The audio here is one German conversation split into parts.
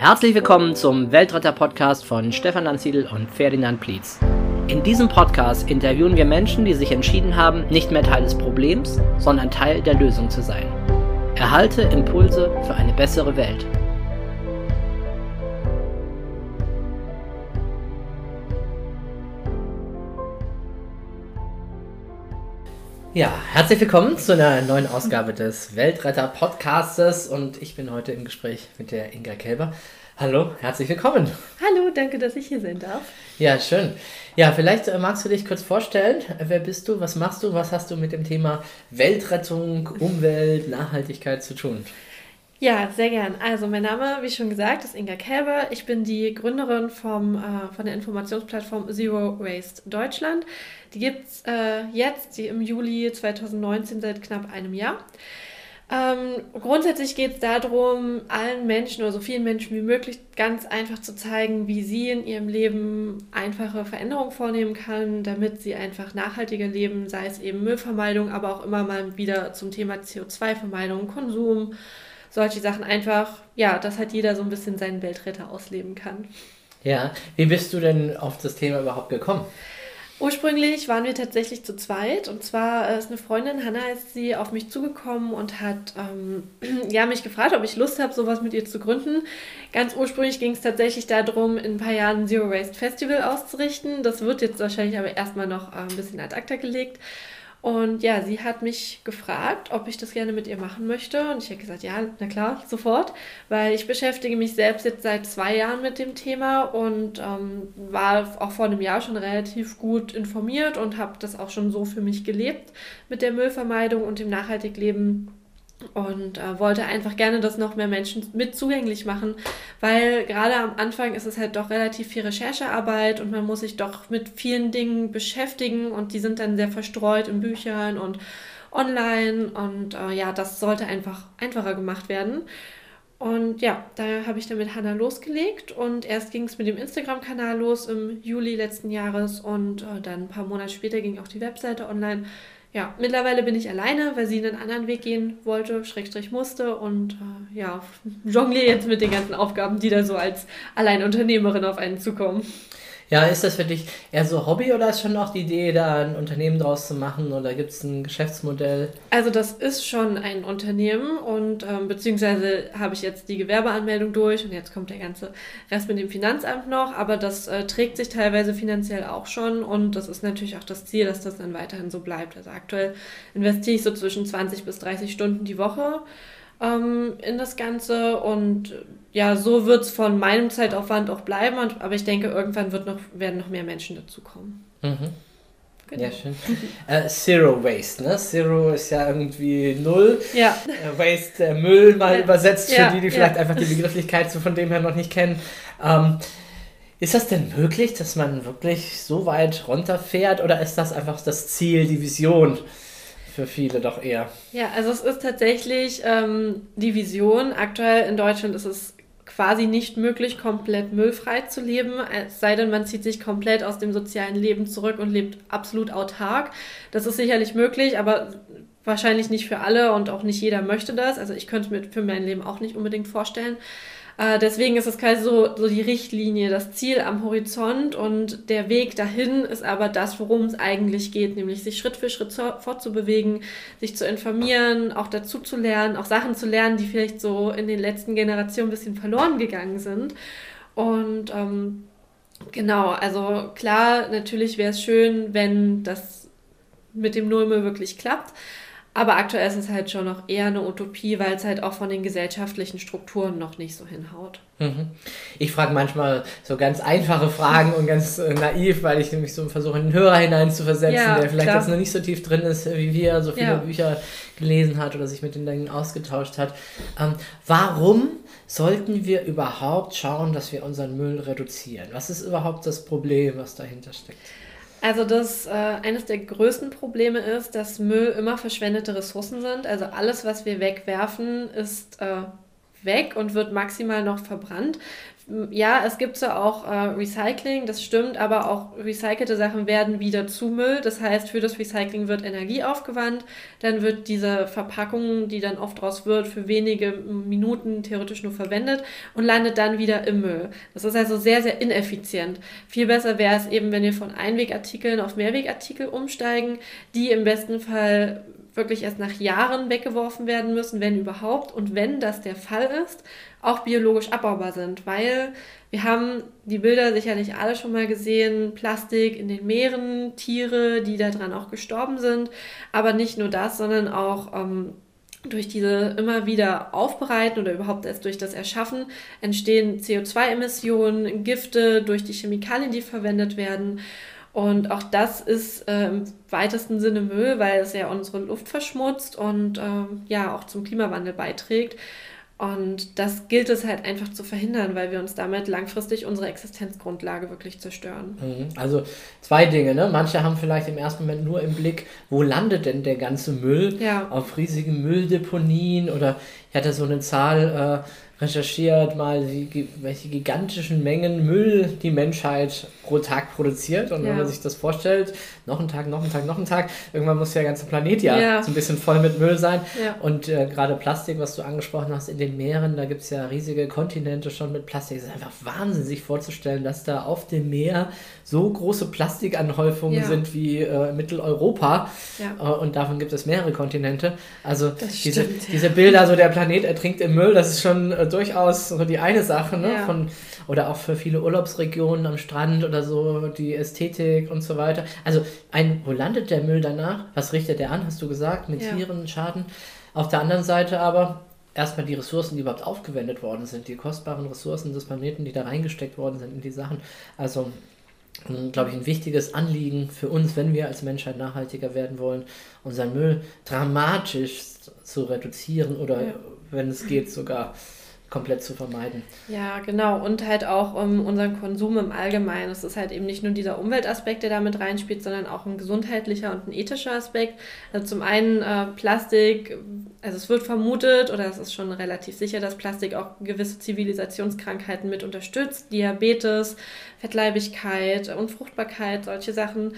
Herzlich willkommen zum Weltretter-Podcast von Stefan Lanziedl und Ferdinand Plietz. In diesem Podcast interviewen wir Menschen, die sich entschieden haben, nicht mehr Teil des Problems, sondern Teil der Lösung zu sein. Erhalte Impulse für eine bessere Welt. Ja, herzlich willkommen zu einer neuen Ausgabe des Weltretter Podcastes und ich bin heute im Gespräch mit der Inga Kelber. Hallo, herzlich willkommen. Hallo, danke, dass ich hier sein darf. Ja, schön. Ja, vielleicht äh, magst du dich kurz vorstellen. Wer bist du? Was machst du? Was hast du mit dem Thema Weltrettung, Umwelt, Nachhaltigkeit zu tun? Ja, sehr gern. Also mein Name, wie schon gesagt, ist Inga Kälber. Ich bin die Gründerin vom, äh, von der Informationsplattform Zero Waste Deutschland. Die gibt es äh, jetzt, die im Juli 2019 seit knapp einem Jahr. Ähm, grundsätzlich geht es darum, allen Menschen oder so vielen Menschen wie möglich ganz einfach zu zeigen, wie sie in ihrem Leben einfache Veränderungen vornehmen kann, damit sie einfach nachhaltiger leben, sei es eben Müllvermeidung, aber auch immer mal wieder zum Thema CO2-Vermeidung, Konsum, solche Sachen einfach, ja, dass halt jeder so ein bisschen seinen Weltretter ausleben kann. Ja, wie bist du denn auf das Thema überhaupt gekommen? Ursprünglich waren wir tatsächlich zu zweit und zwar ist eine Freundin, Hanna, ist sie auf mich zugekommen und hat ähm, ja, mich gefragt, ob ich Lust habe, sowas mit ihr zu gründen. Ganz ursprünglich ging es tatsächlich darum, in ein paar Jahren ein Zero Waste Festival auszurichten. Das wird jetzt wahrscheinlich aber erstmal noch äh, ein bisschen ad acta gelegt. Und ja, sie hat mich gefragt, ob ich das gerne mit ihr machen möchte. Und ich habe gesagt, ja, na klar, sofort, weil ich beschäftige mich selbst jetzt seit zwei Jahren mit dem Thema und ähm, war auch vor einem Jahr schon relativ gut informiert und habe das auch schon so für mich gelebt mit der Müllvermeidung und dem Nachhaltigleben und äh, wollte einfach gerne das noch mehr Menschen mit zugänglich machen, weil gerade am Anfang ist es halt doch relativ viel Recherchearbeit und man muss sich doch mit vielen Dingen beschäftigen und die sind dann sehr verstreut in Büchern und online und äh, ja, das sollte einfach einfacher gemacht werden. Und ja, da habe ich dann mit Hannah losgelegt und erst ging es mit dem Instagram-Kanal los im Juli letzten Jahres und äh, dann ein paar Monate später ging auch die Webseite online ja, mittlerweile bin ich alleine, weil sie einen anderen Weg gehen wollte, Schrägstrich musste und äh, ja, jongliere jetzt mit den ganzen Aufgaben, die da so als Alleinunternehmerin auf einen zukommen. Ja, ist das für dich eher so Hobby oder ist schon auch die Idee, da ein Unternehmen draus zu machen oder gibt es ein Geschäftsmodell? Also das ist schon ein Unternehmen und ähm, beziehungsweise habe ich jetzt die Gewerbeanmeldung durch und jetzt kommt der ganze Rest mit dem Finanzamt noch, aber das äh, trägt sich teilweise finanziell auch schon und das ist natürlich auch das Ziel, dass das dann weiterhin so bleibt. Also aktuell investiere ich so zwischen 20 bis 30 Stunden die Woche ähm, in das Ganze und ja, so wird es von meinem Zeitaufwand auch bleiben, und, aber ich denke, irgendwann wird noch, werden noch mehr Menschen dazukommen. Mhm. Genau. Ja, schön. äh, Zero Waste, ne? Zero ist ja irgendwie null. Ja. Äh, Waste, äh, Müll mal ja. übersetzt, für ja. die, die vielleicht ja. einfach die Begrifflichkeit so von dem her noch nicht kennen. Ähm, ist das denn möglich, dass man wirklich so weit runterfährt oder ist das einfach das Ziel, die Vision? für viele doch eher. Ja, also es ist tatsächlich ähm, die Vision. Aktuell in Deutschland ist es quasi nicht möglich, komplett müllfrei zu leben, es sei denn, man zieht sich komplett aus dem sozialen Leben zurück und lebt absolut autark. Das ist sicherlich möglich, aber wahrscheinlich nicht für alle und auch nicht jeder möchte das. Also ich könnte mir für mein Leben auch nicht unbedingt vorstellen. Äh, deswegen ist es quasi so, so die Richtlinie, das Ziel am Horizont und der Weg dahin ist aber das, worum es eigentlich geht, nämlich sich Schritt für Schritt fortzubewegen, sich zu informieren, auch dazu zu lernen, auch Sachen zu lernen, die vielleicht so in den letzten Generationen ein bisschen verloren gegangen sind. Und ähm, genau, also klar, natürlich wäre es schön, wenn das mit dem Nullmüll wirklich klappt. Aber aktuell ist es halt schon noch eher eine Utopie, weil es halt auch von den gesellschaftlichen Strukturen noch nicht so hinhaut. Mhm. Ich frage manchmal so ganz einfache Fragen und ganz äh, naiv, weil ich nämlich so versuche, einen Hörer hineinzuversetzen, ja, der vielleicht klar. jetzt noch nicht so tief drin ist wie wir, so viele ja. Bücher gelesen hat oder sich mit den Dingen ausgetauscht hat. Ähm, warum sollten wir überhaupt schauen, dass wir unseren Müll reduzieren? Was ist überhaupt das Problem, was dahinter steckt? Also das äh, eines der größten Probleme ist, dass Müll immer verschwendete Ressourcen sind. Also alles, was wir wegwerfen, ist äh, weg und wird maximal noch verbrannt. Ja, es gibt ja auch äh, Recycling, das stimmt, aber auch recycelte Sachen werden wieder zu Müll. Das heißt, für das Recycling wird Energie aufgewandt, dann wird diese Verpackung, die dann oft draus wird, für wenige Minuten theoretisch nur verwendet und landet dann wieder im Müll. Das ist also sehr, sehr ineffizient. Viel besser wäre es eben, wenn wir von Einwegartikeln auf Mehrwegartikel umsteigen, die im besten Fall wirklich erst nach Jahren weggeworfen werden müssen, wenn überhaupt. Und wenn das der Fall ist, auch biologisch abbaubar sind, weil wir haben die Bilder sicherlich alle schon mal gesehen, Plastik in den Meeren, Tiere, die daran auch gestorben sind, aber nicht nur das, sondern auch ähm, durch diese immer wieder Aufbereiten oder überhaupt erst durch das Erschaffen entstehen CO2-Emissionen, Gifte durch die Chemikalien, die verwendet werden. Und auch das ist äh, im weitesten Sinne Müll, weil es ja unsere Luft verschmutzt und äh, ja auch zum Klimawandel beiträgt. Und das gilt es halt einfach zu verhindern, weil wir uns damit langfristig unsere Existenzgrundlage wirklich zerstören. Mhm. Also zwei Dinge. Ne? Manche haben vielleicht im ersten Moment nur im Blick, wo landet denn der ganze Müll? Ja. Auf riesigen Mülldeponien oder ich hatte so eine Zahl, äh, recherchiert, mal wie, welche gigantischen Mengen Müll die Menschheit pro Tag produziert. Und ja. wenn man sich das vorstellt, noch ein Tag, noch ein Tag, noch ein Tag, irgendwann muss der ganze Planet ja, ja. so ein bisschen voll mit Müll sein. Ja. Und äh, gerade Plastik, was du angesprochen hast, in den Meeren, da gibt es ja riesige Kontinente schon mit Plastik. Es ist einfach Wahnsinn, sich vorzustellen, dass da auf dem Meer so große Plastikanhäufungen sind wie äh, Mitteleuropa. Äh, und davon gibt es mehrere Kontinente. Also diese, diese Bilder, so der Planet ertrinkt im Müll, das ist schon äh, durchaus so die eine Sache, ne? Ja. Von, oder auch für viele Urlaubsregionen am Strand oder so, die Ästhetik und so weiter. Also ein, wo landet der Müll danach? Was richtet der an, hast du gesagt, mit ja. Tieren, Schaden? Auf der anderen Seite aber erstmal die Ressourcen, die überhaupt aufgewendet worden sind, die kostbaren Ressourcen des Planeten, die da reingesteckt worden sind in die Sachen. Also glaube ich, ein wichtiges Anliegen für uns, wenn wir als Menschheit nachhaltiger werden wollen, unseren Müll dramatisch zu reduzieren oder, ja. wenn es geht, sogar komplett zu vermeiden. Ja, genau. Und halt auch um unseren Konsum im Allgemeinen. Es ist halt eben nicht nur dieser Umweltaspekt, der da mit reinspielt, sondern auch ein gesundheitlicher und ein ethischer Aspekt. Also zum einen äh, Plastik, also es wird vermutet oder es ist schon relativ sicher, dass Plastik auch gewisse Zivilisationskrankheiten mit unterstützt. Diabetes, Fettleibigkeit, Unfruchtbarkeit, solche Sachen.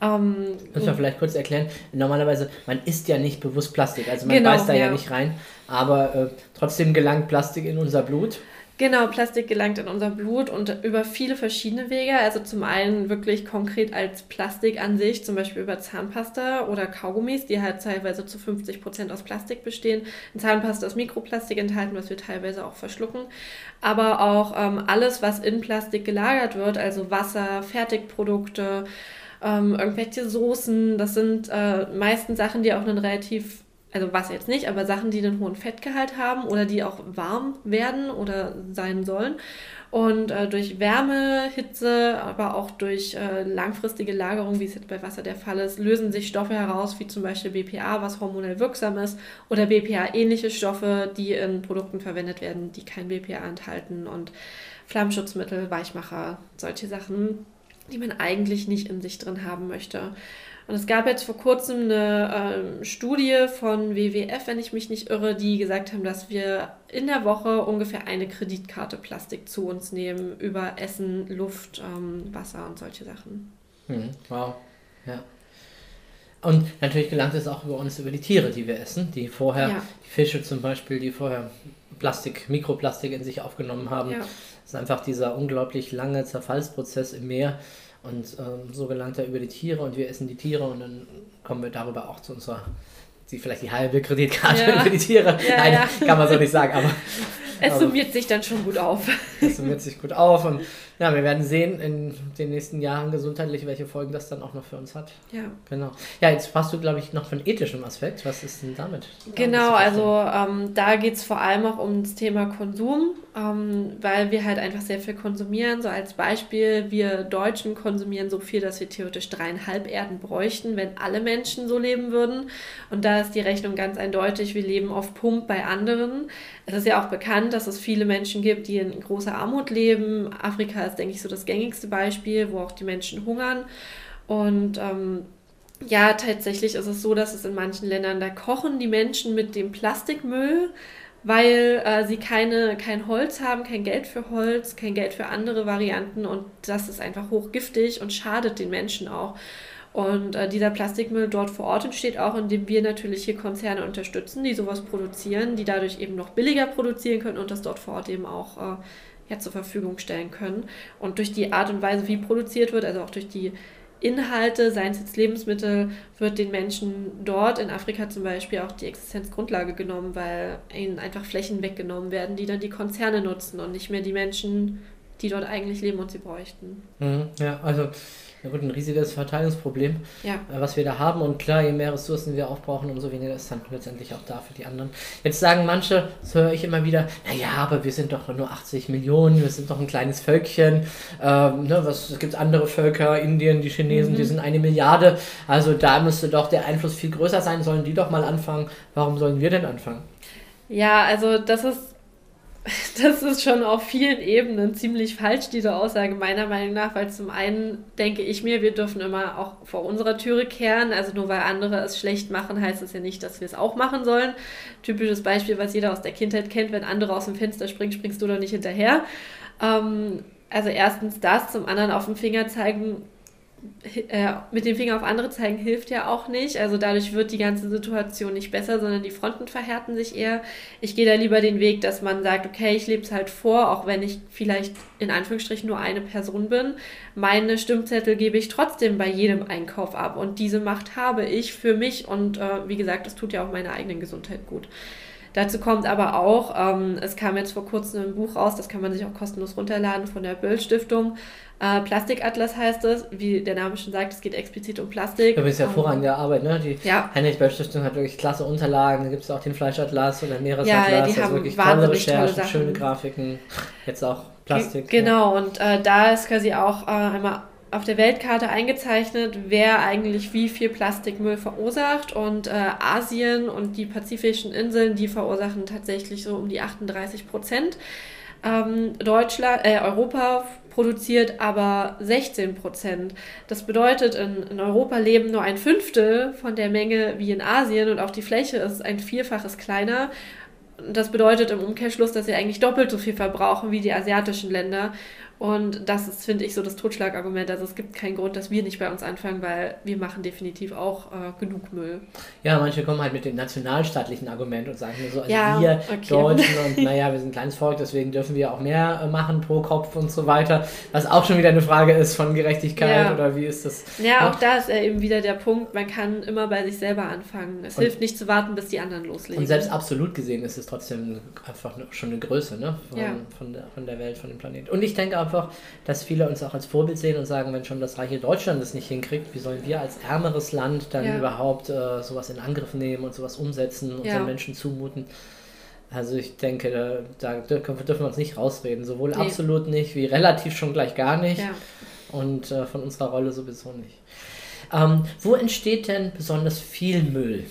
Ähm, Muss man vielleicht kurz erklären. Normalerweise, man isst ja nicht bewusst Plastik, also man genau, beißt da ja. ja nicht rein, aber äh, trotzdem gelangt Plastik in unser Blut. Genau, Plastik gelangt in unser Blut und über viele verschiedene Wege. Also zum einen wirklich konkret als Plastik an sich, zum Beispiel über Zahnpasta oder Kaugummis, die halt teilweise zu 50 Prozent aus Plastik bestehen. In Zahnpasta ist Mikroplastik enthalten, was wir teilweise auch verschlucken. Aber auch ähm, alles, was in Plastik gelagert wird, also Wasser, Fertigprodukte, ähm, irgendwelche Soßen. Das sind äh, meistens Sachen, die auch einen relativ, also Wasser jetzt nicht, aber Sachen, die einen hohen Fettgehalt haben oder die auch warm werden oder sein sollen. Und äh, durch Wärme, Hitze, aber auch durch äh, langfristige Lagerung, wie es jetzt bei Wasser der Fall ist, lösen sich Stoffe heraus, wie zum Beispiel BPA, was hormonell wirksam ist, oder BPA-ähnliche Stoffe, die in Produkten verwendet werden, die kein BPA enthalten und Flammschutzmittel, Weichmacher, solche Sachen die man eigentlich nicht in sich drin haben möchte. Und es gab jetzt vor kurzem eine äh, Studie von WWF, wenn ich mich nicht irre, die gesagt haben, dass wir in der Woche ungefähr eine Kreditkarte Plastik zu uns nehmen über Essen, Luft, ähm, Wasser und solche Sachen. Hm, wow, ja. Und natürlich gelangt es auch über uns, über die Tiere, die wir essen, die vorher, ja. die Fische zum Beispiel, die vorher Plastik, Mikroplastik in sich aufgenommen haben. Ja. Das ist einfach dieser unglaublich lange Zerfallsprozess im Meer. Und ähm, so gelangt er über die Tiere und wir essen die Tiere und dann kommen wir darüber auch zu unserer, die vielleicht die halbe Kreditkarte ja. für die Tiere. Ja, Nein, ja. kann man so nicht sagen, aber. Es summiert sich dann schon gut auf. Es summiert sich gut auf und ja, wir werden sehen in den nächsten Jahren gesundheitlich, welche Folgen das dann auch noch für uns hat. Ja. Genau. Ja, jetzt hast du, glaube ich, noch von ethischem Aspekt. Was ist denn damit? Genau, also ähm, da geht es vor allem auch um das Thema Konsum, ähm, weil wir halt einfach sehr viel konsumieren. So als Beispiel, wir Deutschen konsumieren so viel, dass wir theoretisch dreieinhalb Erden bräuchten, wenn alle Menschen so leben würden. Und da ist die Rechnung ganz eindeutig, wir leben auf Pump bei anderen. Es ist ja auch bekannt, dass es viele Menschen gibt, die in großer Armut leben. Afrika ist, denke ich, so das gängigste Beispiel, wo auch die Menschen hungern. Und ähm, ja, tatsächlich ist es so, dass es in manchen Ländern, da kochen die Menschen mit dem Plastikmüll, weil äh, sie keine, kein Holz haben, kein Geld für Holz, kein Geld für andere Varianten und das ist einfach hochgiftig und schadet den Menschen auch. Und äh, dieser Plastikmüll dort vor Ort entsteht auch, indem wir natürlich hier Konzerne unterstützen, die sowas produzieren, die dadurch eben noch billiger produzieren können und das dort vor Ort eben auch äh, ja, zur Verfügung stellen können. Und durch die Art und Weise, wie produziert wird, also auch durch die Inhalte, seien es jetzt Lebensmittel, wird den Menschen dort in Afrika zum Beispiel auch die Existenzgrundlage genommen, weil ihnen einfach Flächen weggenommen werden, die dann die Konzerne nutzen und nicht mehr die Menschen, die dort eigentlich leben und sie bräuchten. Mhm, ja, also ja gut, ein riesiges Verteilungsproblem, ja. Äh, was wir da haben. Und klar, je mehr Ressourcen wir aufbrauchen, umso weniger ist dann letztendlich auch da für die anderen. Jetzt sagen manche, das höre ich immer wieder, naja, aber wir sind doch nur 80 Millionen, wir sind doch ein kleines Völkchen. Ähm, ne, was gibt es andere Völker, Indien, die Chinesen, mhm. die sind eine Milliarde. Also da müsste doch der Einfluss viel größer sein, sollen die doch mal anfangen. Warum sollen wir denn anfangen? Ja, also das ist das ist schon auf vielen Ebenen ziemlich falsch, diese Aussage meiner Meinung nach, weil zum einen denke ich mir, wir dürfen immer auch vor unserer Türe kehren. Also nur weil andere es schlecht machen, heißt es ja nicht, dass wir es auch machen sollen. Typisches Beispiel, was jeder aus der Kindheit kennt, wenn andere aus dem Fenster springen, springst du doch nicht hinterher. Ähm, also erstens das, zum anderen auf den Finger zeigen, äh, mit dem Finger auf andere zeigen hilft ja auch nicht. Also dadurch wird die ganze Situation nicht besser, sondern die Fronten verhärten sich eher. Ich gehe da lieber den Weg, dass man sagt, okay, ich lebe es halt vor, auch wenn ich vielleicht in Anführungsstrichen nur eine Person bin. Meine Stimmzettel gebe ich trotzdem bei jedem Einkauf ab und diese Macht habe ich für mich und äh, wie gesagt, das tut ja auch meiner eigenen Gesundheit gut. Dazu kommt aber auch, ähm, es kam jetzt vor kurzem ein Buch raus, das kann man sich auch kostenlos runterladen von der Böll Stiftung. Äh, Plastikatlas heißt es, wie der Name schon sagt, es geht explizit um Plastik. Das ist hervorragende um, Arbeit, ne? Die ja. Heinrich Böll Stiftung hat wirklich klasse Unterlagen, da gibt es auch den Fleischatlas oder Meeresatlas, ja, die also haben wirklich tolle Recherchen, tolle schöne Grafiken, jetzt auch Plastik. G genau, ja. und äh, da ist quasi auch äh, einmal auf der Weltkarte eingezeichnet, wer eigentlich wie viel Plastikmüll verursacht. Und äh, Asien und die pazifischen Inseln, die verursachen tatsächlich so um die 38 Prozent. Ähm, Deutschland, äh, Europa produziert aber 16 Prozent. Das bedeutet, in, in, Europa leben nur ein Fünftel von der Menge wie in Asien und auch die Fläche ist ein Vierfaches kleiner. Das bedeutet im Umkehrschluss, dass sie eigentlich doppelt so viel verbrauchen wie die asiatischen Länder. Und das ist, finde ich, so das Totschlagargument. Also es gibt keinen Grund, dass wir nicht bei uns anfangen, weil wir machen definitiv auch äh, genug Müll. Ja, manche kommen halt mit dem nationalstaatlichen Argument und sagen so, also ja, wir okay. Deutschen und naja, wir sind ein kleines Volk, deswegen dürfen wir auch mehr äh, machen pro Kopf und so weiter. Was auch schon wieder eine Frage ist von Gerechtigkeit ja. oder wie ist das? Ja, ja, auch da ist äh, eben wieder der Punkt, man kann immer bei sich selber anfangen. Es und hilft nicht zu warten, bis die anderen loslegen. Und selbst absolut gesehen ist es trotzdem einfach schon eine Größe ne? von, ja. von, der, von der Welt, von dem Planeten. Und ich denke auch, einfach, dass viele uns auch als Vorbild sehen und sagen, wenn schon das reiche Deutschland es nicht hinkriegt, wie sollen wir als ärmeres Land dann ja. überhaupt äh, sowas in Angriff nehmen und sowas umsetzen, unseren ja. Menschen zumuten? Also ich denke, da, da dürfen wir uns nicht rausreden. Sowohl nee. absolut nicht, wie relativ schon gleich gar nicht. Ja. Und äh, von unserer Rolle sowieso nicht. Ähm, wo entsteht denn besonders viel Müll?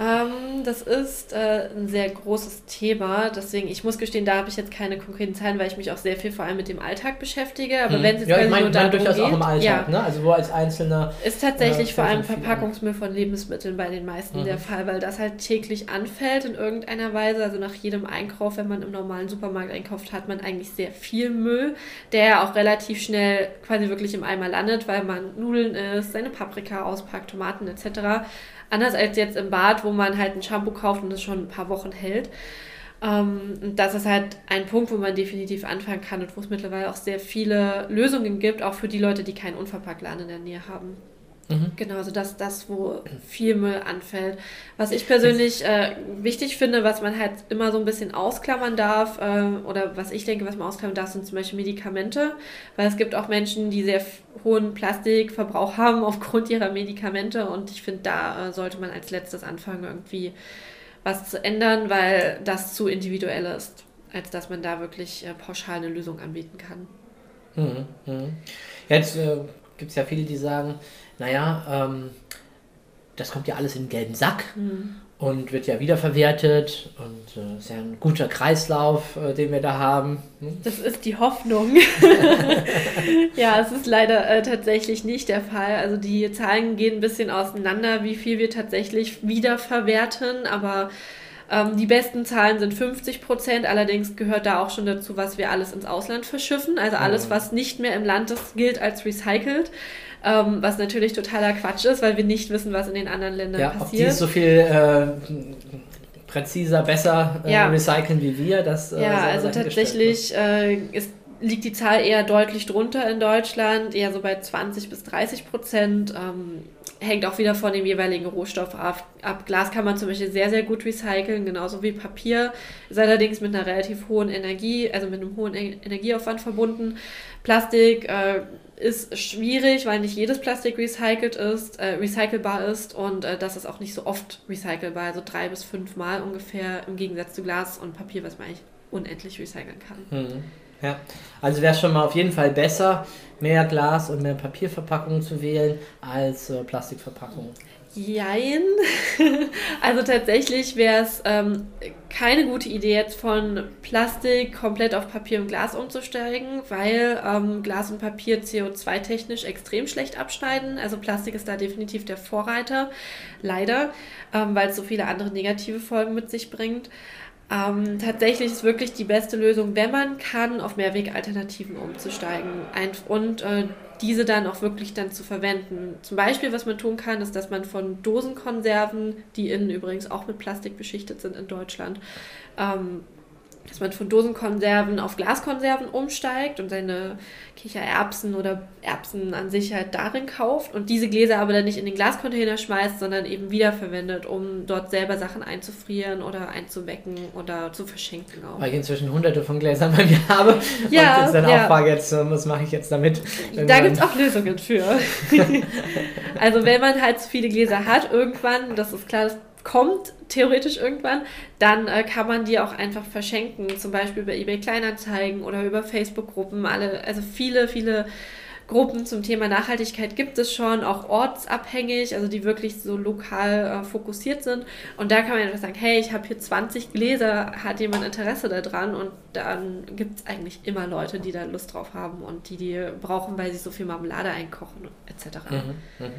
Ähm, das ist äh, ein sehr großes Thema. Deswegen, ich muss gestehen, da habe ich jetzt keine konkreten Zahlen, weil ich mich auch sehr viel vor allem mit dem Alltag beschäftige. Aber hm. wenn es jetzt ja, ich meine, dann durchaus geht, auch im Alltag, ja, ne? Also wo als Einzelner. Ist tatsächlich äh, vor allem Verpackungsmüll von Lebensmitteln bei den meisten mhm. der Fall, weil das halt täglich anfällt in irgendeiner Weise. Also nach jedem Einkauf, wenn man im normalen Supermarkt einkauft, hat man eigentlich sehr viel Müll, der auch relativ schnell quasi wirklich im Eimer landet, weil man Nudeln isst, seine Paprika auspackt, Tomaten etc. Anders als jetzt im Bad, wo man halt ein Shampoo kauft und das schon ein paar Wochen hält. Ähm, das ist halt ein Punkt, wo man definitiv anfangen kann und wo es mittlerweile auch sehr viele Lösungen gibt, auch für die Leute, die keinen Unverpacktladen in der Nähe haben. Mhm. Genau, also das das, wo viel Müll anfällt. Was ich persönlich äh, wichtig finde, was man halt immer so ein bisschen ausklammern darf, äh, oder was ich denke, was man ausklammern darf, sind zum Beispiel Medikamente, weil es gibt auch Menschen, die sehr hohen Plastikverbrauch haben aufgrund ihrer Medikamente und ich finde, da äh, sollte man als letztes anfangen, irgendwie was zu ändern, weil das zu individuell ist, als dass man da wirklich äh, pauschal eine Lösung anbieten kann. Mhm. Mhm. Jetzt äh, gibt es ja viele, die sagen, naja, ähm, das kommt ja alles in den gelben Sack mhm. und wird ja wiederverwertet und äh, ist ja ein guter Kreislauf, äh, den wir da haben. Hm? Das ist die Hoffnung. ja, es ist leider äh, tatsächlich nicht der Fall. Also die Zahlen gehen ein bisschen auseinander, wie viel wir tatsächlich wiederverwerten, aber Ähm, die besten Zahlen sind 50 Prozent, allerdings gehört da auch schon dazu, was wir alles ins Ausland verschiffen. Also alles, was nicht mehr im Land ist, gilt als recycelt. Ähm, was natürlich totaler Quatsch ist, weil wir nicht wissen, was in den anderen Ländern ja, passiert. Ja, die so viel äh, präziser, besser äh, ja. recyceln wie wir. Das, äh, ja, also tatsächlich äh, ist liegt die Zahl eher deutlich drunter in Deutschland, eher so bei 20 bis 30 Prozent. Ähm, hängt auch wieder von dem jeweiligen Rohstoff ab. Glas kann man zum Beispiel sehr, sehr gut recyceln, genauso wie Papier. Ist allerdings mit einer relativ hohen Energie, also mit einem hohen Energieaufwand verbunden. Plastik äh, ist schwierig, weil nicht jedes Plastik recycelt ist, äh, recycelbar ist und äh, das ist auch nicht so oft recycelbar, also drei bis fünf Mal ungefähr im Gegensatz zu Glas und Papier, was man eigentlich unendlich recyceln kann. Mhm. Ja, also wäre schon mal auf jeden Fall besser, mehr Glas und mehr Papierverpackungen zu wählen als äh, Plastikverpackungen. Jein. Also tatsächlich wäre es ähm, keine gute Idee, jetzt von Plastik komplett auf Papier und Glas umzusteigen, weil ähm, Glas und Papier CO2-technisch extrem schlecht abschneiden. Also Plastik ist da definitiv der Vorreiter, leider, ähm, weil es so viele andere negative Folgen mit sich bringt. Ähm, tatsächlich ist wirklich die beste Lösung, wenn man kann, auf Mehrwegalternativen umzusteigen und äh, diese dann auch wirklich dann zu verwenden. Zum Beispiel, was man tun kann, ist, dass man von Dosenkonserven, die innen übrigens auch mit Plastik beschichtet sind in Deutschland, ähm, dass man von Dosenkonserven auf Glaskonserven umsteigt und seine Kichererbsen oder Erbsen an sich halt darin kauft und diese Gläser aber dann nicht in den Glascontainer schmeißt, sondern eben wiederverwendet, um dort selber Sachen einzufrieren oder einzuwecken oder zu verschenken auch. Weil ich inzwischen hunderte von Gläsern bei mir habe ja, und jetzt dann ja. auch frage, jetzt, was mache ich jetzt damit? Da gibt es auch Lösungen für. also wenn man halt zu viele Gläser hat, irgendwann, das ist klar, das kommt theoretisch irgendwann, dann äh, kann man die auch einfach verschenken, zum Beispiel über eBay Kleinanzeigen oder über Facebook-Gruppen. Also viele, viele Gruppen zum Thema Nachhaltigkeit gibt es schon, auch ortsabhängig, also die wirklich so lokal äh, fokussiert sind. Und da kann man einfach sagen, hey, ich habe hier 20 Gläser, hat jemand Interesse daran? Und dann gibt es eigentlich immer Leute, die da Lust drauf haben und die die brauchen, weil sie so viel Marmelade einkochen etc. Mhm, mh.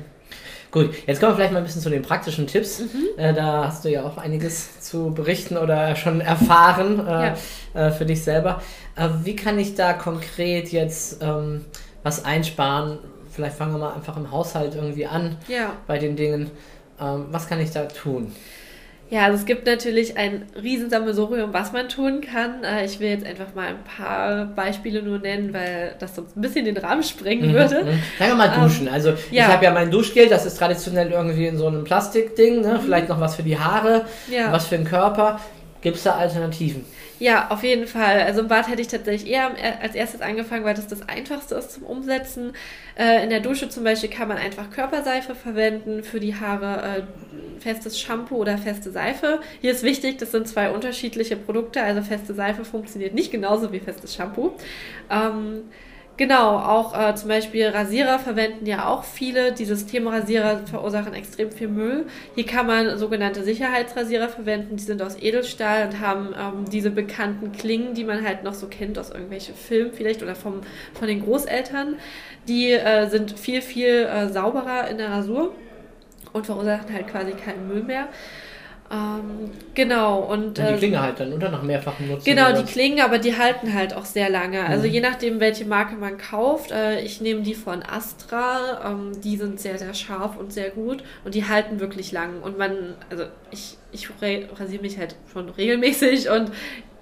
Gut, jetzt kommen wir vielleicht mal ein bisschen zu den praktischen Tipps. Mhm. Äh, da hast du ja auch einiges zu berichten oder schon erfahren äh, ja. äh, für dich selber. Äh, wie kann ich da konkret jetzt ähm, was einsparen? Vielleicht fangen wir mal einfach im Haushalt irgendwie an ja. bei den Dingen. Ähm, was kann ich da tun? Ja, also es gibt natürlich ein Riesensammelsurium, was man tun kann. Äh, ich will jetzt einfach mal ein paar Beispiele nur nennen, weil das sonst ein bisschen den Rahmen sprengen mhm, würde. Mhm. Sagen wir mal ähm, duschen. Also ja. ich habe ja mein Duschgel, das ist traditionell irgendwie in so einem Plastikding. Ne? Vielleicht noch was für die Haare, ja. was für den Körper. Gibt es da Alternativen? Ja, auf jeden Fall. Also im Bad hätte ich tatsächlich eher als erstes angefangen, weil das das Einfachste ist zum Umsetzen. Äh, in der Dusche zum Beispiel kann man einfach Körperseife verwenden, für die Haare äh, festes Shampoo oder feste Seife. Hier ist wichtig, das sind zwei unterschiedliche Produkte, also feste Seife funktioniert nicht genauso wie festes Shampoo. Ähm, Genau, auch äh, zum Beispiel Rasierer verwenden ja auch viele. Die Systemrasierer verursachen extrem viel Müll. Hier kann man sogenannte Sicherheitsrasierer verwenden. Die sind aus Edelstahl und haben ähm, diese bekannten Klingen, die man halt noch so kennt aus irgendwelchen Filmen vielleicht oder vom, von den Großeltern. Die äh, sind viel, viel äh, sauberer in der Rasur und verursachen halt quasi keinen Müll mehr. Ähm, genau. Und, und die äh, klingen halt dann unter nach mehrfachen Nutzen. Genau, die klingen, aber die halten halt auch sehr lange. Also mhm. je nachdem, welche Marke man kauft. Äh, ich nehme die von Astra. Ähm, die sind sehr, sehr scharf und sehr gut. Und die halten wirklich lang. Und man, also ich, ich rasiere mich halt schon regelmäßig und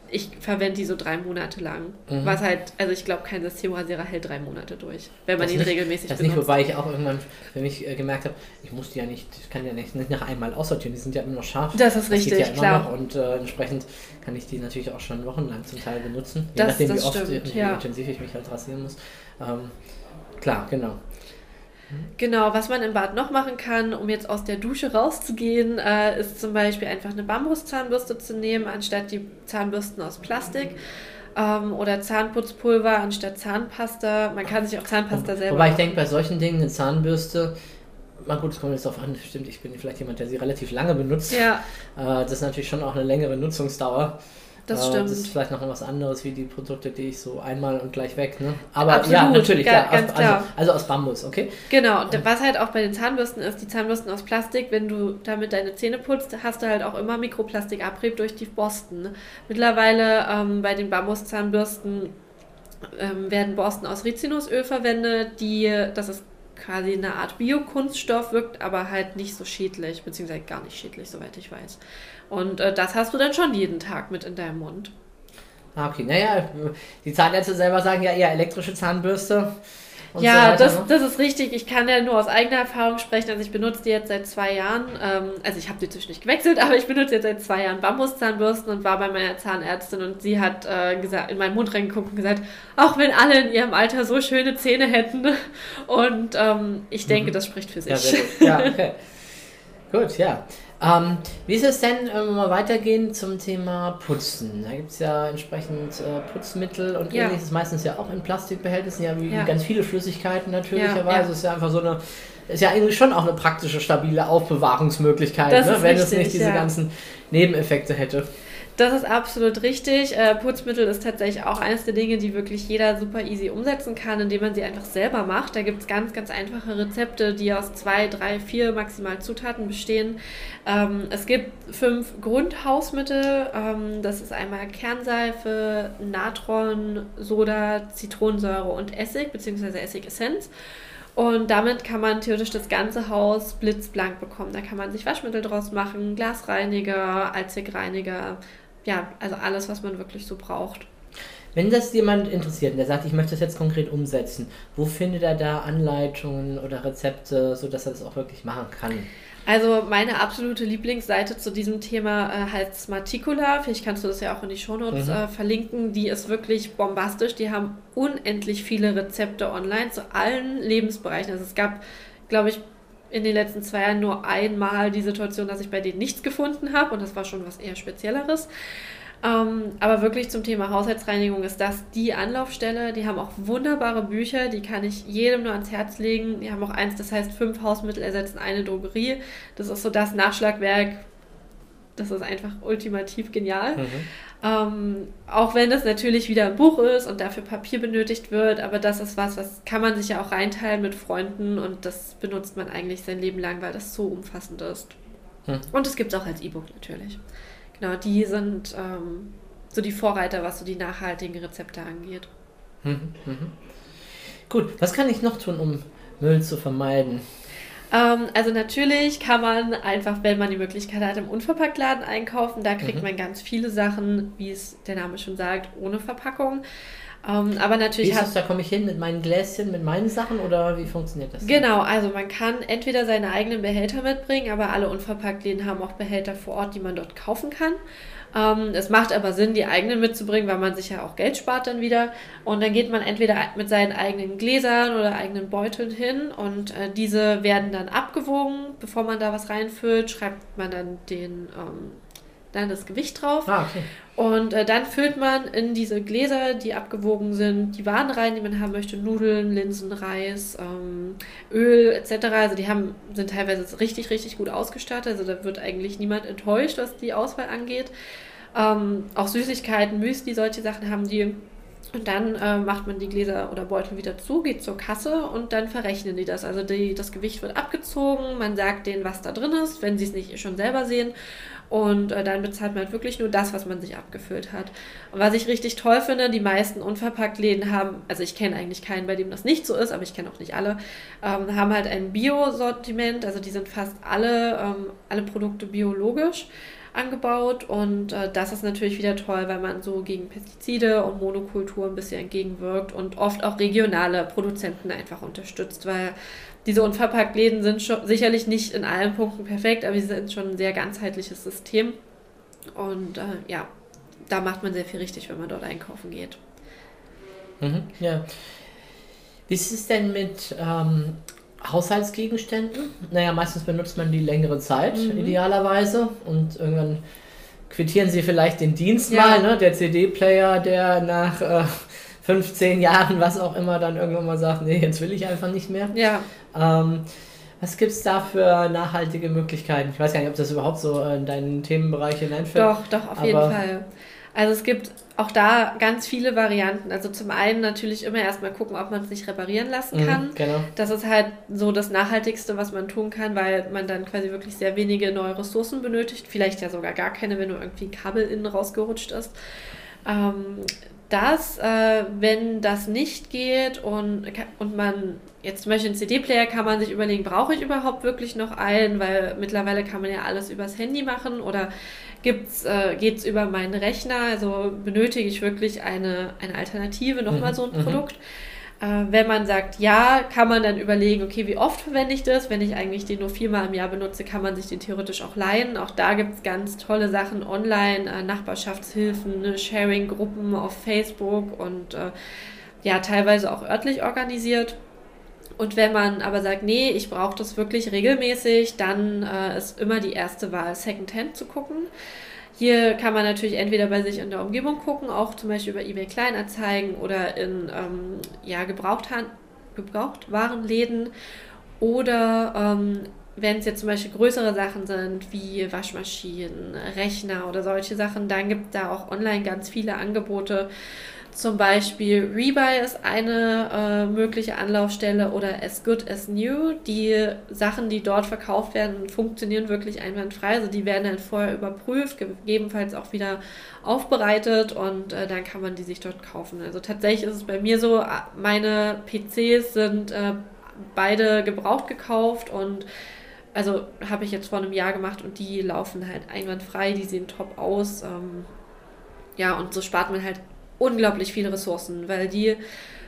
ich verwende die so drei Monate lang. Mhm. Was halt, also ich glaube, kein Systemrasierer hält drei Monate durch, wenn man das ihn nicht, regelmäßig das benutzt. nicht, wobei ich auch irgendwann für mich äh, gemerkt habe, ich muss die ja nicht, ich kann ja nicht, nicht nach einmal aussortieren, die sind ja immer noch scharf. Das ist das richtig, ja klar. Noch, und äh, entsprechend kann ich die natürlich auch schon wochenlang zum Teil benutzen, je das, nachdem, das wie oft, stimmt, wie ja. intensiv ich mich halt rasieren muss. Ähm, klar, genau. Genau, was man im Bad noch machen kann, um jetzt aus der Dusche rauszugehen, äh, ist zum Beispiel einfach eine Bambuszahnbürste zu nehmen, anstatt die Zahnbürsten aus Plastik. Ähm, oder Zahnputzpulver anstatt Zahnpasta. Man kann sich auch Zahnpasta selber. Wobei ich denke, bei solchen Dingen eine Zahnbürste, mal gut, es kommt jetzt darauf an, stimmt, ich bin vielleicht jemand, der sie relativ lange benutzt. Ja. Äh, das ist natürlich schon auch eine längere Nutzungsdauer. Das äh, stimmt. Das ist vielleicht noch was anderes wie die Produkte, die ich so einmal und gleich weg. Ne? Aber Absolut, ja, natürlich, klar, aus, klar. Also, also, aus Bambus, okay? Genau, und was halt auch bei den Zahnbürsten ist, die Zahnbürsten aus Plastik, wenn du damit deine Zähne putzt, hast du halt auch immer Mikroplastikabrieb durch die Borsten. Mittlerweile ähm, bei den Bambuszahnbürsten ähm, werden Borsten aus Rizinusöl verwendet, die, das ist quasi eine Art Biokunststoff, wirkt aber halt nicht so schädlich, beziehungsweise gar nicht schädlich, soweit ich weiß. Und äh, das hast du dann schon jeden Tag mit in deinem Mund. Ah, okay. Naja, die Zahnärzte selber sagen ja eher elektrische Zahnbürste. ja, so das, ne? das ist richtig. Ich kann ja nur aus eigener Erfahrung sprechen. Also ich benutze die jetzt seit zwei Jahren. Ähm, also ich habe die zwischen nicht gewechselt, aber ich benutze jetzt seit zwei Jahren Bambuszahnbürsten und war bei meiner Zahnärztin und sie hat äh, gesagt, in meinen Mund reingeguckt und gesagt, auch wenn alle in ihrem Alter so schöne Zähne hätten. Und ähm, ich denke, mhm. das spricht für sich. Ja, ja okay. gut, ja. Ähm, wie ist es denn, wenn wir mal weitergehen zum Thema Putzen? Da gibt es ja entsprechend äh, Putzmittel und ja. ähnliches, meistens ja auch in Plastikbehältnissen, ja wie ja. ganz viele Flüssigkeiten natürlicherweise. Ja, ist ja einfach so eine, ist ja eigentlich schon auch eine praktische, stabile Aufbewahrungsmöglichkeit, ne? wenn richtig, es nicht diese ganzen Nebeneffekte hätte. Das ist absolut richtig. Äh, Putzmittel ist tatsächlich auch eines der Dinge, die wirklich jeder super easy umsetzen kann, indem man sie einfach selber macht. Da gibt es ganz, ganz einfache Rezepte, die aus zwei, drei, vier maximal Zutaten bestehen. Ähm, es gibt fünf Grundhausmittel. Ähm, das ist einmal Kernseife, Natron, Soda, Zitronensäure und Essig bzw. Essigessenz. Und damit kann man theoretisch das ganze Haus blitzblank bekommen. Da kann man sich Waschmittel draus machen, Glasreiniger, Allzweckreiniger, ja, also alles, was man wirklich so braucht. Wenn das jemand interessiert und der sagt, ich möchte das jetzt konkret umsetzen, wo findet er da Anleitungen oder Rezepte, sodass er das auch wirklich machen kann? Also meine absolute Lieblingsseite zu diesem Thema äh, heißt Smarticula. Vielleicht kannst du das ja auch in die Shownotes mhm. äh, verlinken. Die ist wirklich bombastisch. Die haben unendlich viele Rezepte online zu allen Lebensbereichen. Also es gab, glaube ich, in den letzten zwei Jahren nur einmal die Situation, dass ich bei denen nichts gefunden habe und das war schon was eher Spezielleres. Ähm, aber wirklich zum Thema Haushaltsreinigung ist das die Anlaufstelle. Die haben auch wunderbare Bücher, die kann ich jedem nur ans Herz legen. Die haben auch eins, das heißt fünf Hausmittel ersetzen eine Drogerie. Das ist so das Nachschlagwerk. Das ist einfach ultimativ genial. Mhm. Ähm, auch wenn das natürlich wieder ein Buch ist und dafür Papier benötigt wird, aber das ist was, was kann man sich ja auch reinteilen mit Freunden und das benutzt man eigentlich sein Leben lang, weil das so umfassend ist. Hm. Und es gibt es auch als E-Book natürlich. Genau, die sind ähm, so die Vorreiter, was so die nachhaltigen Rezepte angeht. Mhm, mhm. Gut, was kann ich noch tun, um Müll zu vermeiden? Ähm, also natürlich kann man einfach, wenn man die Möglichkeit hat, im Unverpacktladen einkaufen. Da kriegt mhm. man ganz viele Sachen, wie es der Name schon sagt, ohne Verpackung. Ähm, aber natürlich. Wie ist das, da komme ich hin mit meinen Gläschen, mit meinen Sachen oder wie funktioniert das? Genau, also man kann entweder seine eigenen Behälter mitbringen, aber alle Unverpacktläden haben auch Behälter vor Ort, die man dort kaufen kann. Ähm, es macht aber Sinn, die eigenen mitzubringen, weil man sich ja auch Geld spart dann wieder. Und dann geht man entweder mit seinen eigenen Gläsern oder eigenen Beuteln hin und äh, diese werden dann abgewogen. Bevor man da was reinfüllt, schreibt man dann den, ähm, dann das Gewicht drauf. Ah, okay. Und äh, dann füllt man in diese Gläser, die abgewogen sind, die Waren rein, die man haben möchte. Nudeln, Linsen, Reis, ähm, Öl etc. Also die haben, sind teilweise richtig, richtig gut ausgestattet. Also da wird eigentlich niemand enttäuscht, was die Auswahl angeht. Ähm, auch Süßigkeiten, Müsli, solche Sachen haben die. Und dann äh, macht man die Gläser oder Beutel wieder zu, geht zur Kasse und dann verrechnen die das. Also die, das Gewicht wird abgezogen, man sagt denen, was da drin ist, wenn sie es nicht schon selber sehen. Und äh, dann bezahlt man halt wirklich nur das, was man sich abgefüllt hat. Und was ich richtig toll finde, die meisten Unverpacktläden haben, also ich kenne eigentlich keinen, bei dem das nicht so ist, aber ich kenne auch nicht alle, ähm, haben halt ein Bio-Sortiment. Also die sind fast alle, ähm, alle Produkte biologisch angebaut und äh, das ist natürlich wieder toll, weil man so gegen Pestizide und Monokultur ein bisschen entgegenwirkt und oft auch regionale Produzenten einfach unterstützt, weil diese Unverpacktläden sind schon, sicherlich nicht in allen Punkten perfekt, aber sie sind schon ein sehr ganzheitliches System. Und äh, ja, da macht man sehr viel richtig, wenn man dort einkaufen geht. Mhm, ja. Wie ist es denn mit ähm, Haushaltsgegenständen? Naja, meistens benutzt man die längere Zeit, mhm. idealerweise. Und irgendwann quittieren sie vielleicht den Dienst ja. mal, ne? Der CD-Player, der nach äh, 15 Jahren, was auch immer, dann irgendwann mal sagt, nee, jetzt will ich einfach nicht mehr. Ja. Ähm, was gibt es da für nachhaltige Möglichkeiten? Ich weiß gar nicht, ob das überhaupt so in deinen Themenbereich hineinfällt. Doch, doch, auf jeden Fall. Also es gibt auch da ganz viele Varianten. Also zum einen natürlich immer erstmal gucken, ob man es nicht reparieren lassen mhm, kann. Mhm, genau. Das ist halt so das Nachhaltigste, was man tun kann, weil man dann quasi wirklich sehr wenige neue Ressourcen benötigt. Vielleicht ja sogar gar keine, wenn nur irgendwie ein Kabel innen rausgerutscht ist. Ähm, das, äh, wenn das nicht geht und, und man jetzt zum Beispiel einen CD-Player kann man sich überlegen, brauche ich überhaupt wirklich noch einen, weil mittlerweile kann man ja alles übers Handy machen oder gibt's, äh, geht es über meinen Rechner, also benötige ich wirklich eine, eine Alternative, nochmal mhm. so ein mhm. Produkt. Äh, wenn man sagt, ja, kann man dann überlegen, okay, wie oft verwende ich das? Wenn ich eigentlich den nur viermal im Jahr benutze, kann man sich den theoretisch auch leihen. Auch da gibt es ganz tolle Sachen online, äh, Nachbarschaftshilfen, ne, Sharing-Gruppen auf Facebook und äh, ja, teilweise auch örtlich organisiert. Und wenn man aber sagt, nee, ich brauche das wirklich regelmäßig, dann äh, ist immer die erste Wahl, Secondhand zu gucken. Hier kann man natürlich entweder bei sich in der Umgebung gucken, auch zum Beispiel über eBay Kleinanzeigen oder in ähm, ja, Gebrauchtwarenläden oder ähm, wenn es jetzt zum Beispiel größere Sachen sind, wie Waschmaschinen, Rechner oder solche Sachen, dann gibt es da auch online ganz viele Angebote zum Beispiel Rebuy ist eine äh, mögliche Anlaufstelle oder As Good As New. Die Sachen, die dort verkauft werden, funktionieren wirklich einwandfrei. Also die werden dann vorher überprüft, gegebenenfalls auch wieder aufbereitet und äh, dann kann man die sich dort kaufen. Also tatsächlich ist es bei mir so, meine PCs sind äh, beide gebraucht gekauft und also habe ich jetzt vor einem Jahr gemacht und die laufen halt einwandfrei, die sehen top aus. Ähm, ja, und so spart man halt unglaublich viele Ressourcen, weil die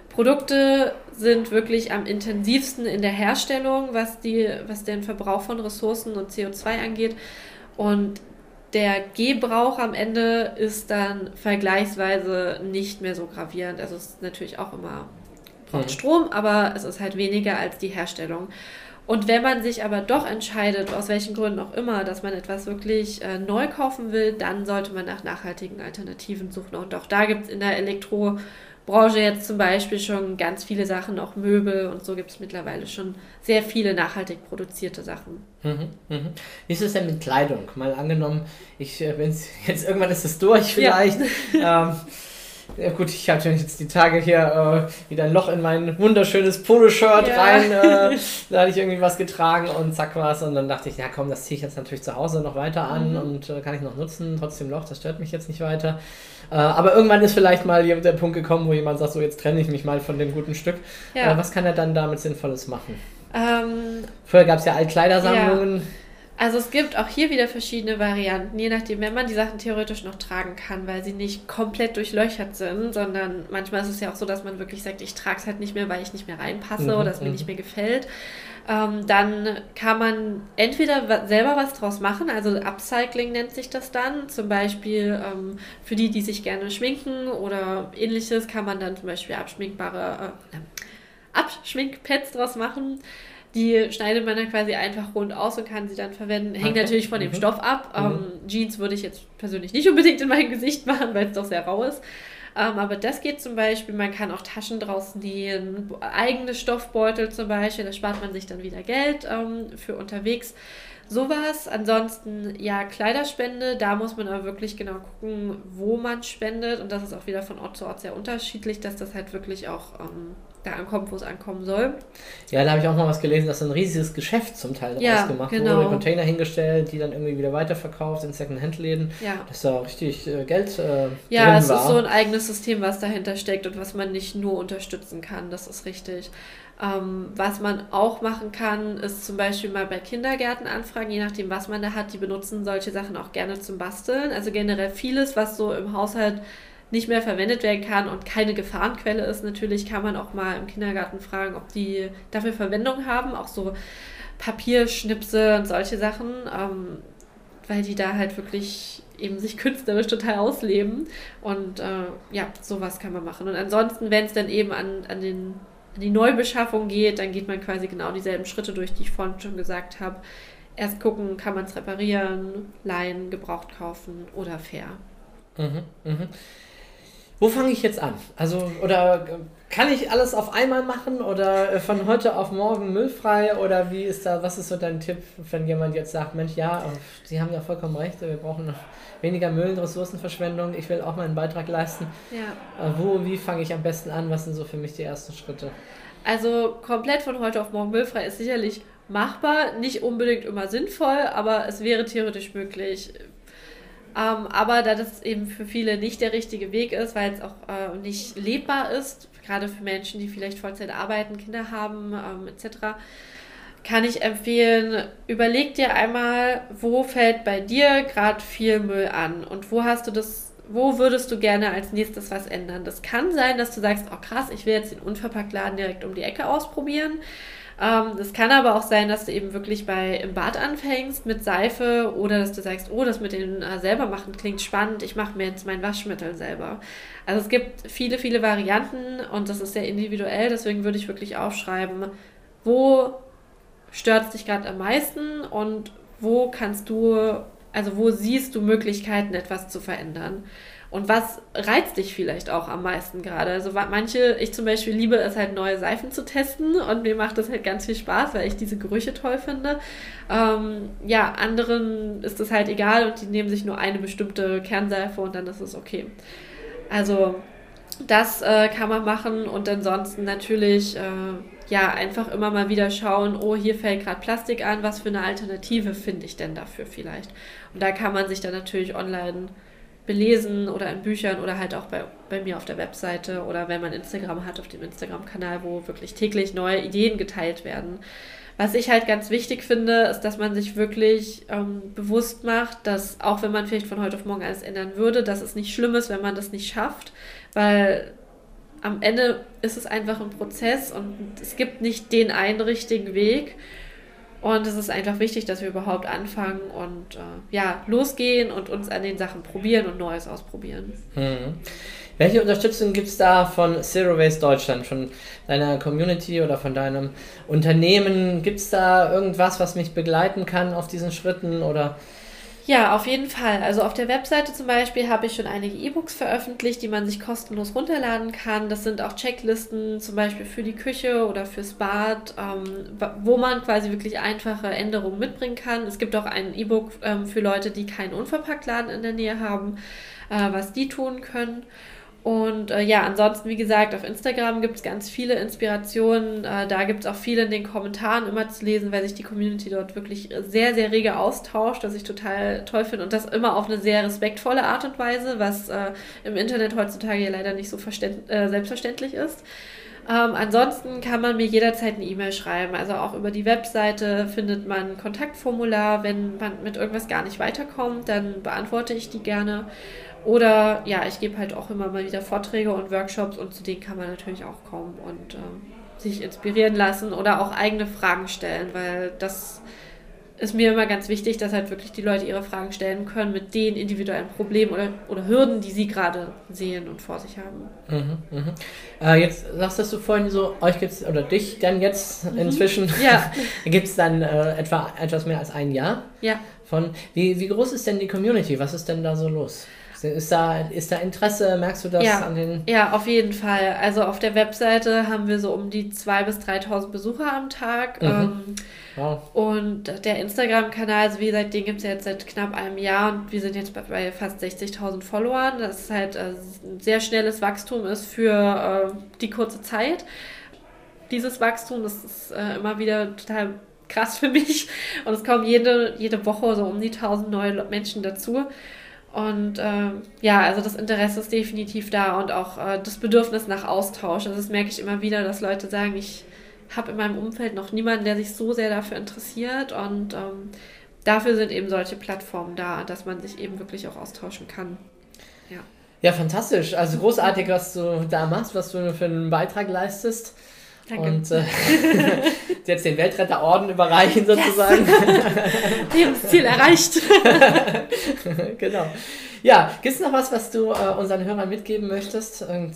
Produkte sind wirklich am intensivsten in der Herstellung, was, die, was den Verbrauch von Ressourcen und CO2 angeht. Und der Gebrauch am Ende ist dann vergleichsweise nicht mehr so gravierend. Also es ist natürlich auch immer braucht mhm. Strom, aber es ist halt weniger als die Herstellung. Und wenn man sich aber doch entscheidet, aus welchen Gründen auch immer, dass man etwas wirklich äh, neu kaufen will, dann sollte man nach nachhaltigen Alternativen suchen. Und auch da gibt es in der Elektrobranche jetzt zum Beispiel schon ganz viele Sachen, auch Möbel und so gibt es mittlerweile schon sehr viele nachhaltig produzierte Sachen. Mhm, mh. Wie ist es denn mit Kleidung? Mal angenommen, ich, äh, wenn jetzt irgendwann ist es durch vielleicht. Ja. ähm, ja gut, ich hatte jetzt die Tage hier äh, wieder ein Loch in mein wunderschönes Poloshirt ja. rein. Äh, da hatte ich irgendwie was getragen und zack was. Und dann dachte ich, ja komm, das ziehe ich jetzt natürlich zu Hause noch weiter an mhm. und äh, kann ich noch nutzen. Trotzdem Loch, das stört mich jetzt nicht weiter. Äh, aber irgendwann ist vielleicht mal der Punkt gekommen, wo jemand sagt, so jetzt trenne ich mich mal von dem guten Stück. Ja. Äh, was kann er dann damit Sinnvolles machen? Ähm, Vorher gab es ja Altkleidersammlungen. Ja. Also es gibt auch hier wieder verschiedene Varianten, je nachdem, wenn man die Sachen theoretisch noch tragen kann, weil sie nicht komplett durchlöchert sind, sondern manchmal ist es ja auch so, dass man wirklich sagt, ich trage es halt nicht mehr, weil ich nicht mehr reinpasse mhm, oder es mir mhm. nicht mehr gefällt. Ähm, dann kann man entweder selber was draus machen, also Upcycling nennt sich das dann. Zum Beispiel ähm, für die, die sich gerne schminken oder ähnliches, kann man dann zum Beispiel abschminkbare äh, Abschminkpads draus machen. Die schneidet man dann quasi einfach rund aus und kann sie dann verwenden. Hängt okay. natürlich von dem mhm. Stoff ab. Mhm. Ähm, Jeans würde ich jetzt persönlich nicht unbedingt in mein Gesicht machen, weil es doch sehr rau ist. Ähm, aber das geht zum Beispiel. Man kann auch Taschen draus nähen, eigene Stoffbeutel zum Beispiel. Da spart man sich dann wieder Geld ähm, für unterwegs. Sowas. Ansonsten, ja, Kleiderspende, da muss man aber wirklich genau gucken, wo man spendet. Und das ist auch wieder von Ort zu Ort sehr unterschiedlich, dass das halt wirklich auch ähm, da ankommt, wo es ankommen soll. Ja, da habe ich auch mal was gelesen, dass ein riesiges Geschäft zum Teil daraus ja, gemacht genau. wurde. Container hingestellt, die dann irgendwie wieder weiterverkauft in Second-Hand-Läden. Ja. Dass da richtig äh, Geld äh, Ja, es war. ist so ein eigenes System, was dahinter steckt und was man nicht nur unterstützen kann. Das ist richtig. Ähm, was man auch machen kann, ist zum Beispiel mal bei Kindergärten anfragen, je nachdem, was man da hat. Die benutzen solche Sachen auch gerne zum Basteln. Also generell vieles, was so im Haushalt nicht mehr verwendet werden kann und keine Gefahrenquelle ist, natürlich kann man auch mal im Kindergarten fragen, ob die dafür Verwendung haben, auch so Papierschnipse und solche Sachen, ähm, weil die da halt wirklich eben sich künstlerisch total ausleben und äh, ja, sowas kann man machen. Und ansonsten, wenn es dann eben an, an, den, die Neubeschaffung geht, dann geht man quasi genau dieselben Schritte durch, die ich vorhin schon gesagt habe. Erst gucken, kann man es reparieren, leihen, gebraucht kaufen oder fair. Mhm, mhm. Wo fange ich jetzt an? Also, oder kann ich alles auf einmal machen oder äh, von heute auf morgen müllfrei oder wie ist da, was ist so dein Tipp, wenn jemand jetzt sagt, Mensch, ja, Sie haben ja vollkommen recht, wir brauchen weniger Müll, Ressourcenverschwendung, ich will auch meinen Beitrag leisten. Ja. Äh, wo, wie fange ich am besten an? Was sind so für mich die ersten Schritte? Also komplett von heute auf morgen müllfrei ist sicherlich machbar, nicht unbedingt immer sinnvoll, aber es wäre theoretisch möglich. Ähm, aber da das eben für viele nicht der richtige Weg ist, weil es auch äh, nicht lebbar ist, gerade für Menschen, die vielleicht Vollzeit arbeiten, Kinder haben ähm, etc., kann ich empfehlen, überleg dir einmal, wo fällt bei dir gerade viel Müll an und wo hast du das, wo würdest du gerne als nächstes was ändern. Das kann sein, dass du sagst, oh krass, ich will jetzt den Unverpacktladen direkt um die Ecke ausprobieren. Ähm, das kann aber auch sein, dass du eben wirklich bei im Bad anfängst mit Seife oder dass du sagst, oh, das mit dem äh, selber machen klingt spannend, ich mache mir jetzt mein Waschmittel selber. Also es gibt viele, viele Varianten und das ist sehr individuell, deswegen würde ich wirklich aufschreiben, wo stört es dich gerade am meisten und wo kannst du, also wo siehst du Möglichkeiten, etwas zu verändern. Und was reizt dich vielleicht auch am meisten gerade? Also manche, ich zum Beispiel liebe es halt neue Seifen zu testen und mir macht das halt ganz viel Spaß, weil ich diese Gerüche toll finde. Ähm, ja, anderen ist das halt egal und die nehmen sich nur eine bestimmte Kernseife und dann ist es okay. Also das äh, kann man machen und ansonsten natürlich äh, ja einfach immer mal wieder schauen, oh, hier fällt gerade Plastik an, was für eine Alternative finde ich denn dafür vielleicht? Und da kann man sich dann natürlich online belesen oder in Büchern oder halt auch bei, bei mir auf der Webseite oder wenn man Instagram hat, auf dem Instagram-Kanal, wo wirklich täglich neue Ideen geteilt werden. Was ich halt ganz wichtig finde, ist, dass man sich wirklich ähm, bewusst macht, dass auch wenn man vielleicht von heute auf morgen alles ändern würde, dass es nicht schlimm ist, wenn man das nicht schafft, weil am Ende ist es einfach ein Prozess und es gibt nicht den einen richtigen Weg. Und es ist einfach wichtig, dass wir überhaupt anfangen und äh, ja, losgehen und uns an den Sachen probieren und Neues ausprobieren. Mhm. Welche Unterstützung gibt es da von Zero Waste Deutschland, von deiner Community oder von deinem Unternehmen? Gibt es da irgendwas, was mich begleiten kann auf diesen Schritten oder ja, auf jeden Fall. Also auf der Webseite zum Beispiel habe ich schon einige E-Books veröffentlicht, die man sich kostenlos runterladen kann. Das sind auch Checklisten zum Beispiel für die Küche oder fürs Bad, ähm, wo man quasi wirklich einfache Änderungen mitbringen kann. Es gibt auch ein E-Book ähm, für Leute, die keinen Unverpacktladen in der Nähe haben, äh, was die tun können. Und äh, ja, ansonsten, wie gesagt, auf Instagram gibt es ganz viele Inspirationen. Äh, da gibt es auch viele in den Kommentaren immer zu lesen, weil sich die Community dort wirklich sehr, sehr rege austauscht, was ich total toll finde. Und das immer auf eine sehr respektvolle Art und Weise, was äh, im Internet heutzutage ja leider nicht so äh, selbstverständlich ist. Ähm, ansonsten kann man mir jederzeit eine E-Mail schreiben. Also auch über die Webseite findet man ein Kontaktformular. Wenn man mit irgendwas gar nicht weiterkommt, dann beantworte ich die gerne. Oder ja, ich gebe halt auch immer mal wieder Vorträge und Workshops und zu denen kann man natürlich auch kommen und äh, sich inspirieren lassen oder auch eigene Fragen stellen, weil das ist mir immer ganz wichtig, dass halt wirklich die Leute ihre Fragen stellen können mit den individuellen Problemen oder, oder Hürden, die sie gerade sehen und vor sich haben. Mhm, mh. äh, jetzt sagst du vorhin so, euch gibt es, oder dich dann jetzt mhm. inzwischen, ja. gibt es dann äh, etwa etwas mehr als ein Jahr. Ja. Von, wie, wie groß ist denn die Community? Was ist denn da so los? Ist da, ist da Interesse? Merkst du das ja, an den. Ja, auf jeden Fall. Also auf der Webseite haben wir so um die 2.000 bis 3.000 Besucher am Tag. Mhm. Ähm, wow. Und der Instagram-Kanal, also wie gesagt, den gibt es jetzt seit knapp einem Jahr und wir sind jetzt bei fast 60.000 Followern. Das ist halt äh, ein sehr schnelles Wachstum ist für äh, die kurze Zeit. Dieses Wachstum, das ist äh, immer wieder total krass für mich. Und es kommen jede, jede Woche so um die 1000 neue Menschen dazu. Und äh, ja, also das Interesse ist definitiv da und auch äh, das Bedürfnis nach Austausch. Also das merke ich immer wieder, dass Leute sagen, ich habe in meinem Umfeld noch niemanden, der sich so sehr dafür interessiert. Und ähm, dafür sind eben solche Plattformen da, dass man sich eben wirklich auch austauschen kann. Ja. Ja, fantastisch. Also großartig, was du da machst, was du für einen Beitrag leistest. Danke. Und äh, jetzt den Weltretterorden überreichen sozusagen. Yes. Lebensziel erreicht. genau. Ja, gibt es noch was, was du äh, unseren Hörern mitgeben möchtest? Irgend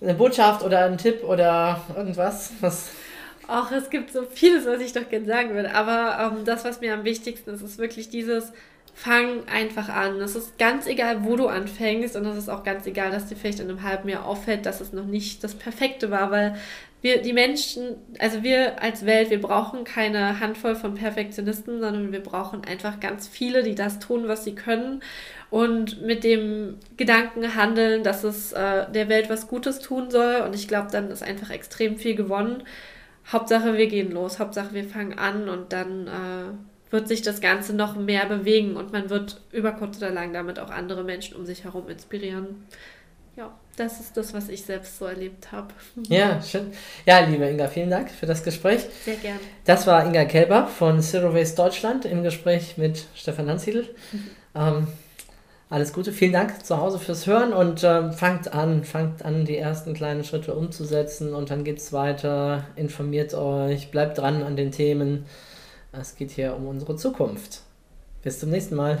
eine Botschaft oder ein Tipp oder irgendwas? Was Ach, es gibt so vieles, was ich doch gerne sagen würde. Aber ähm, das, was mir am wichtigsten ist, ist wirklich dieses, fang einfach an. Es ist ganz egal, wo du anfängst und es ist auch ganz egal, dass dir vielleicht in einem halben Jahr auffällt, dass es noch nicht das Perfekte war, weil wir, die Menschen, also wir als Welt, wir brauchen keine Handvoll von Perfektionisten, sondern wir brauchen einfach ganz viele, die das tun, was sie können und mit dem Gedanken handeln, dass es äh, der Welt was Gutes tun soll. Und ich glaube, dann ist einfach extrem viel gewonnen. Hauptsache, wir gehen los, Hauptsache, wir fangen an und dann äh, wird sich das Ganze noch mehr bewegen und man wird über kurz oder lang damit auch andere Menschen um sich herum inspirieren. Das ist das, was ich selbst so erlebt habe. Ja, schön. Ja, liebe Inga, vielen Dank für das Gespräch. Sehr gerne. Das war Inga Kelber von Zero Waste Deutschland im Gespräch mit Stefan Hansiedl. Mhm. Ähm, alles Gute, vielen Dank zu Hause fürs Hören und ähm, fangt an, fangt an, die ersten kleinen Schritte umzusetzen und dann geht's weiter. Informiert euch, bleibt dran an den Themen. Es geht hier um unsere Zukunft. Bis zum nächsten Mal.